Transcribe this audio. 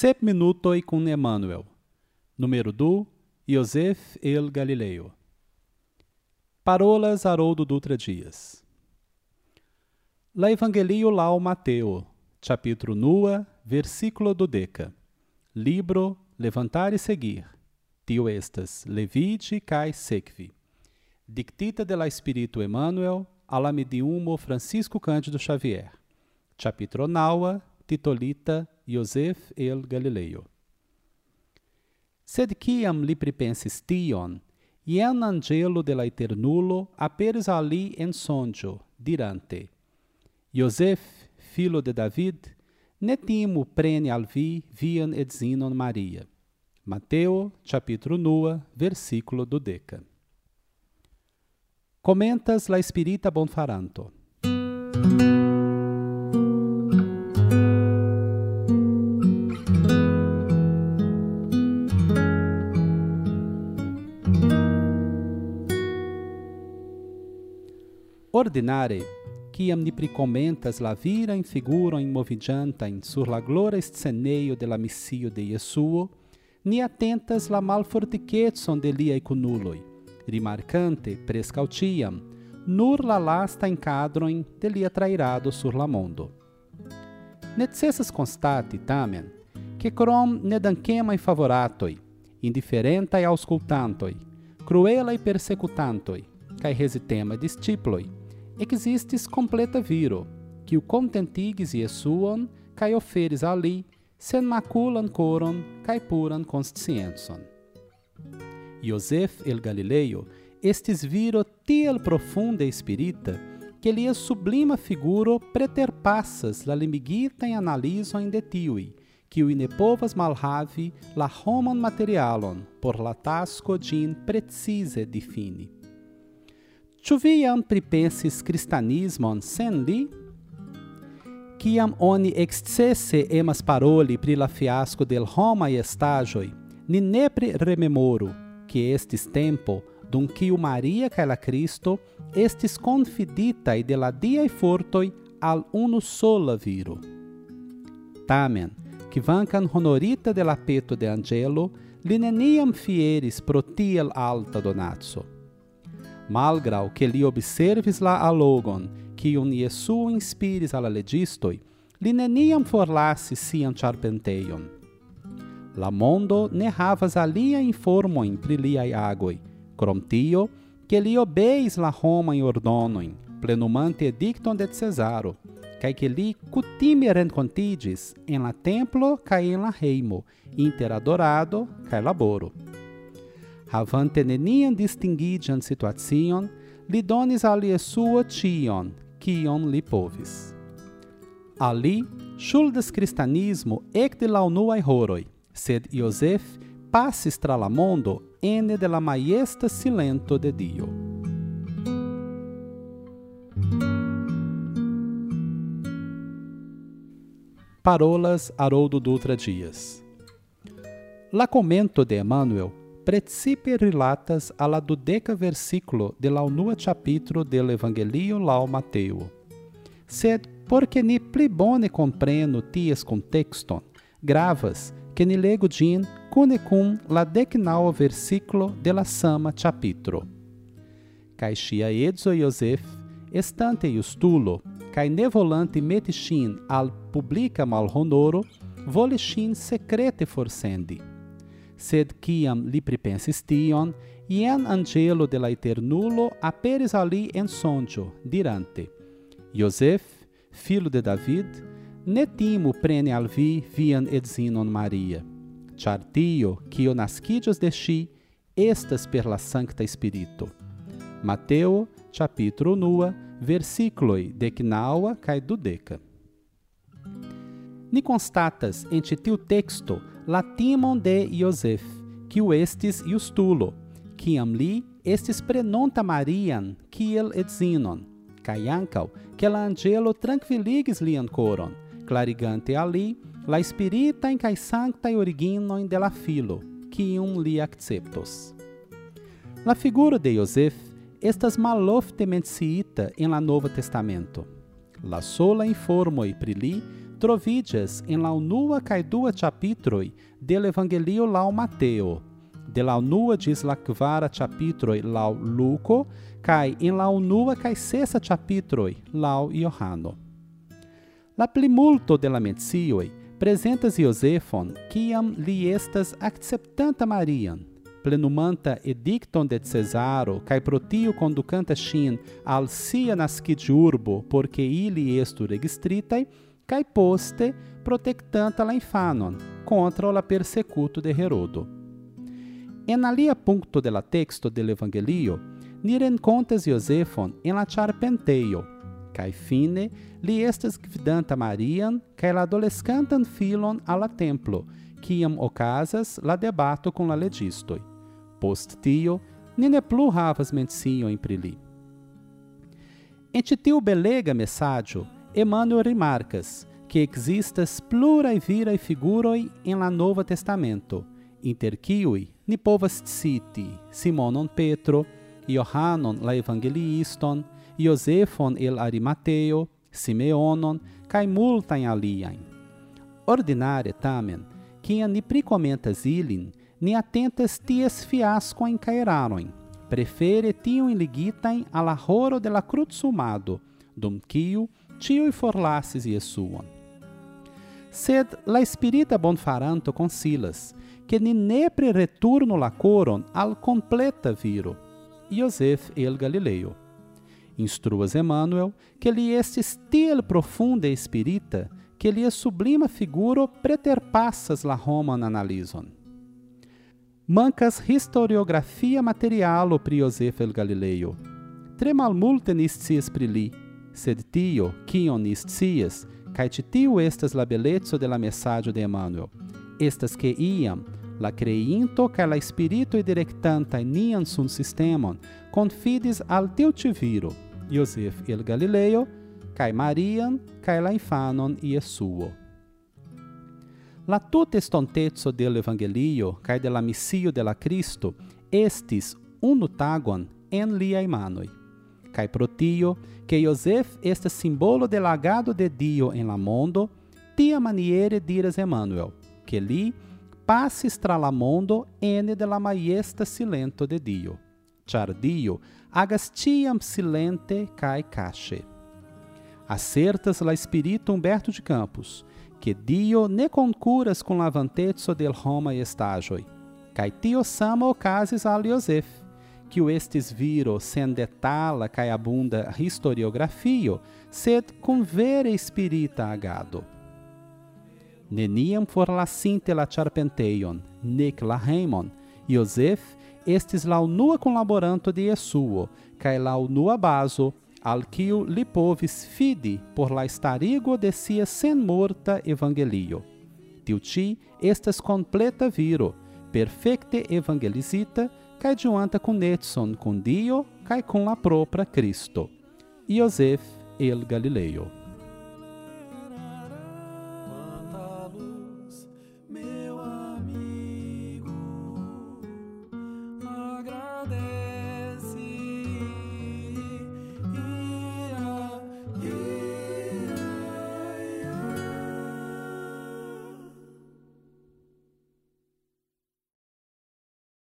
Sep minutoi com Emmanuel. Número 2. Joseph el Galileu. Parolas Haroldo Dutra Dias. La Evangelio lao Mateo, capítulo nua, versículo do deca. Libro Levantar e Seguir. Tio estas, levide cai sequi. Dictita de la Espírito Emmanuel, ala mediumo Francisco Cândido Xavier. Capítulo naua, titolita Joseph el Galileo. Sed quiam li pripensis tion, ien angelo de la eternulo aperis ali en sonjo, dirante, Joseph, filo de David, ne timo prene al vi vian edzinon Maria. Mateo, capítulo nua, versículo do deca. Comentas la Espírita Bonfaranto. Ordinare, quiam ni pricomentas la vira in figura in movigiantain sur la glora sceneio de la missio de Iesuo, ni attentas la malforticetson de liai cunuloi, rimarcante prescautiam, nur la lasta in cadroin de lia trairado sur la mondo. Necessas constati, tamen, que crom nedanquemai favoratoi, indiferentai auscultantoi, cruelai persecutantoi, cae resitema disciploi, existis completa viro, que o contentigues Iesuon, cae oferes ali, sen maculan coron, cae puran conscienson. Joseph el Galileo estis viro tiel profunde spirita, que lia sublima figuro preterpassas la limigita in analizo in de tiui, que o inepovas malhavi la homon materialon por la tasco gin precise defini. Ĉu vi jam pripensis kristanismon sen li? Kiam oni excesse emas paroli pri la fiasco del homaj estaĵoj, ni nepre rememoru, que estis tempo dum kiu Maria kaj la Cristo estis confiditaj de la diaj fortoj al unu sola viro. Tamen, kvankam honorita de la peto de angelo, li neniam fieris pro tiel alta donaco malgrau que li observis la allogon, quium Iesu inspiris alla legistoi, li neniam forlassis sian charpenteion. La mondo ne havas alia informoin pri liai agoi, crom tio, que li obeis la Romain ordonoin, plenumante edicton de Cesaro, cae que li cutime rencontigis en la templo cae en la reimo, inter adorado cae laboro havante neniam distingidian situation, li donis alie sua tion, kion li povis. Ali, shuldas cristianismo ecte la unuae horoi, sed Iosef passis tra la mondo ene de la maiesta silento de Dio. Parolas Haroldo Dutra Dias La commento de Emmanuel Precipe relatas a la dudeca versículo de la unua capítulo del Evangelio lao Mateo. Sed porque ni pli bone compreno ties contexton, gravas que ni lego din cune cum la decnao versículo de la sama. Kai shia edzo Iosef, estante iustulo, kai nevolante metishin al publica malhonoro, volishin secrete forcendi sed quiam li pripensis tion, ien angelo de la eternulo aperis ali en sonjo, dirante, Joseph, filo de David, ne timo prene al vi vian edzinon Maria, char tio, quio nascidios de si, estas per la Sancta Spirito. Mateo, capítulo nua, versículoi decnaua cae dudeca. Ni constatas ente tiu texto latimon de Iosef, o estis justulo, quiam li estis prenonta Marian, kiel edzinon, kai ankaŭ, ke la angelo tranquilligis lian coron, clarigante ali la spiritajn kaj sanctaj originojn de la filo, kiun li acceptos. La figuro de Josef estas malofte menciita en la Novo Testamento. La sola informoj pri li trovidias en la unua cae dua chapitroi del Evangelio lau Mateo, de la unua gis la chapitroi lau Luco, cae in la unua cae chapitroi lau Johano. La plimulto de la menzioi presentas Iosefon, quiam li estas acceptanta Marian, plenumanta edicton de Cesaro, cae protio conducanta shin al sia nascid urbo, porque ili estu registritae, cae poste protectanta la infanon, contra la persecuto de Herodo. En alia puncto de la texto del Evangelio, ni rencontas Iosefon en la charpenteio, cae fine li estas gvidanta Marian, cae la adolescantan filon alla templo, quiam ocasas la debato con la legistoi. Post tio, ni ne plu havas mencio in pri li. En belega messaggio, Emmanuel rimarcas que existas plurae virae figuroi en la Nova Testamento, inter quiui ni povas citi Simonon Petro, Johannon la Evangeliiston, Iosefon el Arimateo, Simeonon, cae multae aliaen. Ordinare tamen, quia ni pricomentas ilin, ni attentas ties fiascoen caeraroin, prefere tium ligitaen alla horo de la cruz sumado, dum quiu tiui forlasses Iesuon. Sed la spirita bonfaranto consilas, que ni nepre returno la coron al completa viro, Iosef el Galileo. Instruas Emmanuel que li estis tiel profunde spirita que lia sublima figuro preterpassas la Roman analizon. Mancas historiografia materialo pri Iosef el Galileo. Tre malmulte ni pri li, sed tio, kion ni scias, ĉi tiu estas la beleco de la mesaĝo de Emmanuel, estas ke iam la creinto kaj la spiritoj direktantaj nian sun sistemon confidis al tiu ĉi viro, Iosef el Galileo, kaj Marian kaj la infanon Iesuo. La tuta estontezo del Evangelio kaj de la missio de la Cristo estis unu tagon en liaj manoj. Kaj pro tio, que Iosef estas simbolo del agado de Dio en la mondo, tia maniere diras Emmanuel, que li passis tra la mondo ene de la maiesta silento de Dio. Char Dio agas tiam silente cae cache. Acertas la espírito Humberto de Campos, que Dio ne concuras con lavantetso del Roma estagioi, cae tio sama ocasis al Iosef, que o estes viro sen detala cae abunda historiografio, sed cum vere spirita agado. Neniam forlasinte la charpenteion, nec la heimon, Iosef estis la unua collaboranto de Iesuo, cae la unua baso al quiu li povis fidi por la starigo de sia sen morta evangelio. Tiu ci estas completa viro, perfecte evangelizita, cae diuanta connetson con Dio, cae con la propra Cristo. Iosef el Galileo.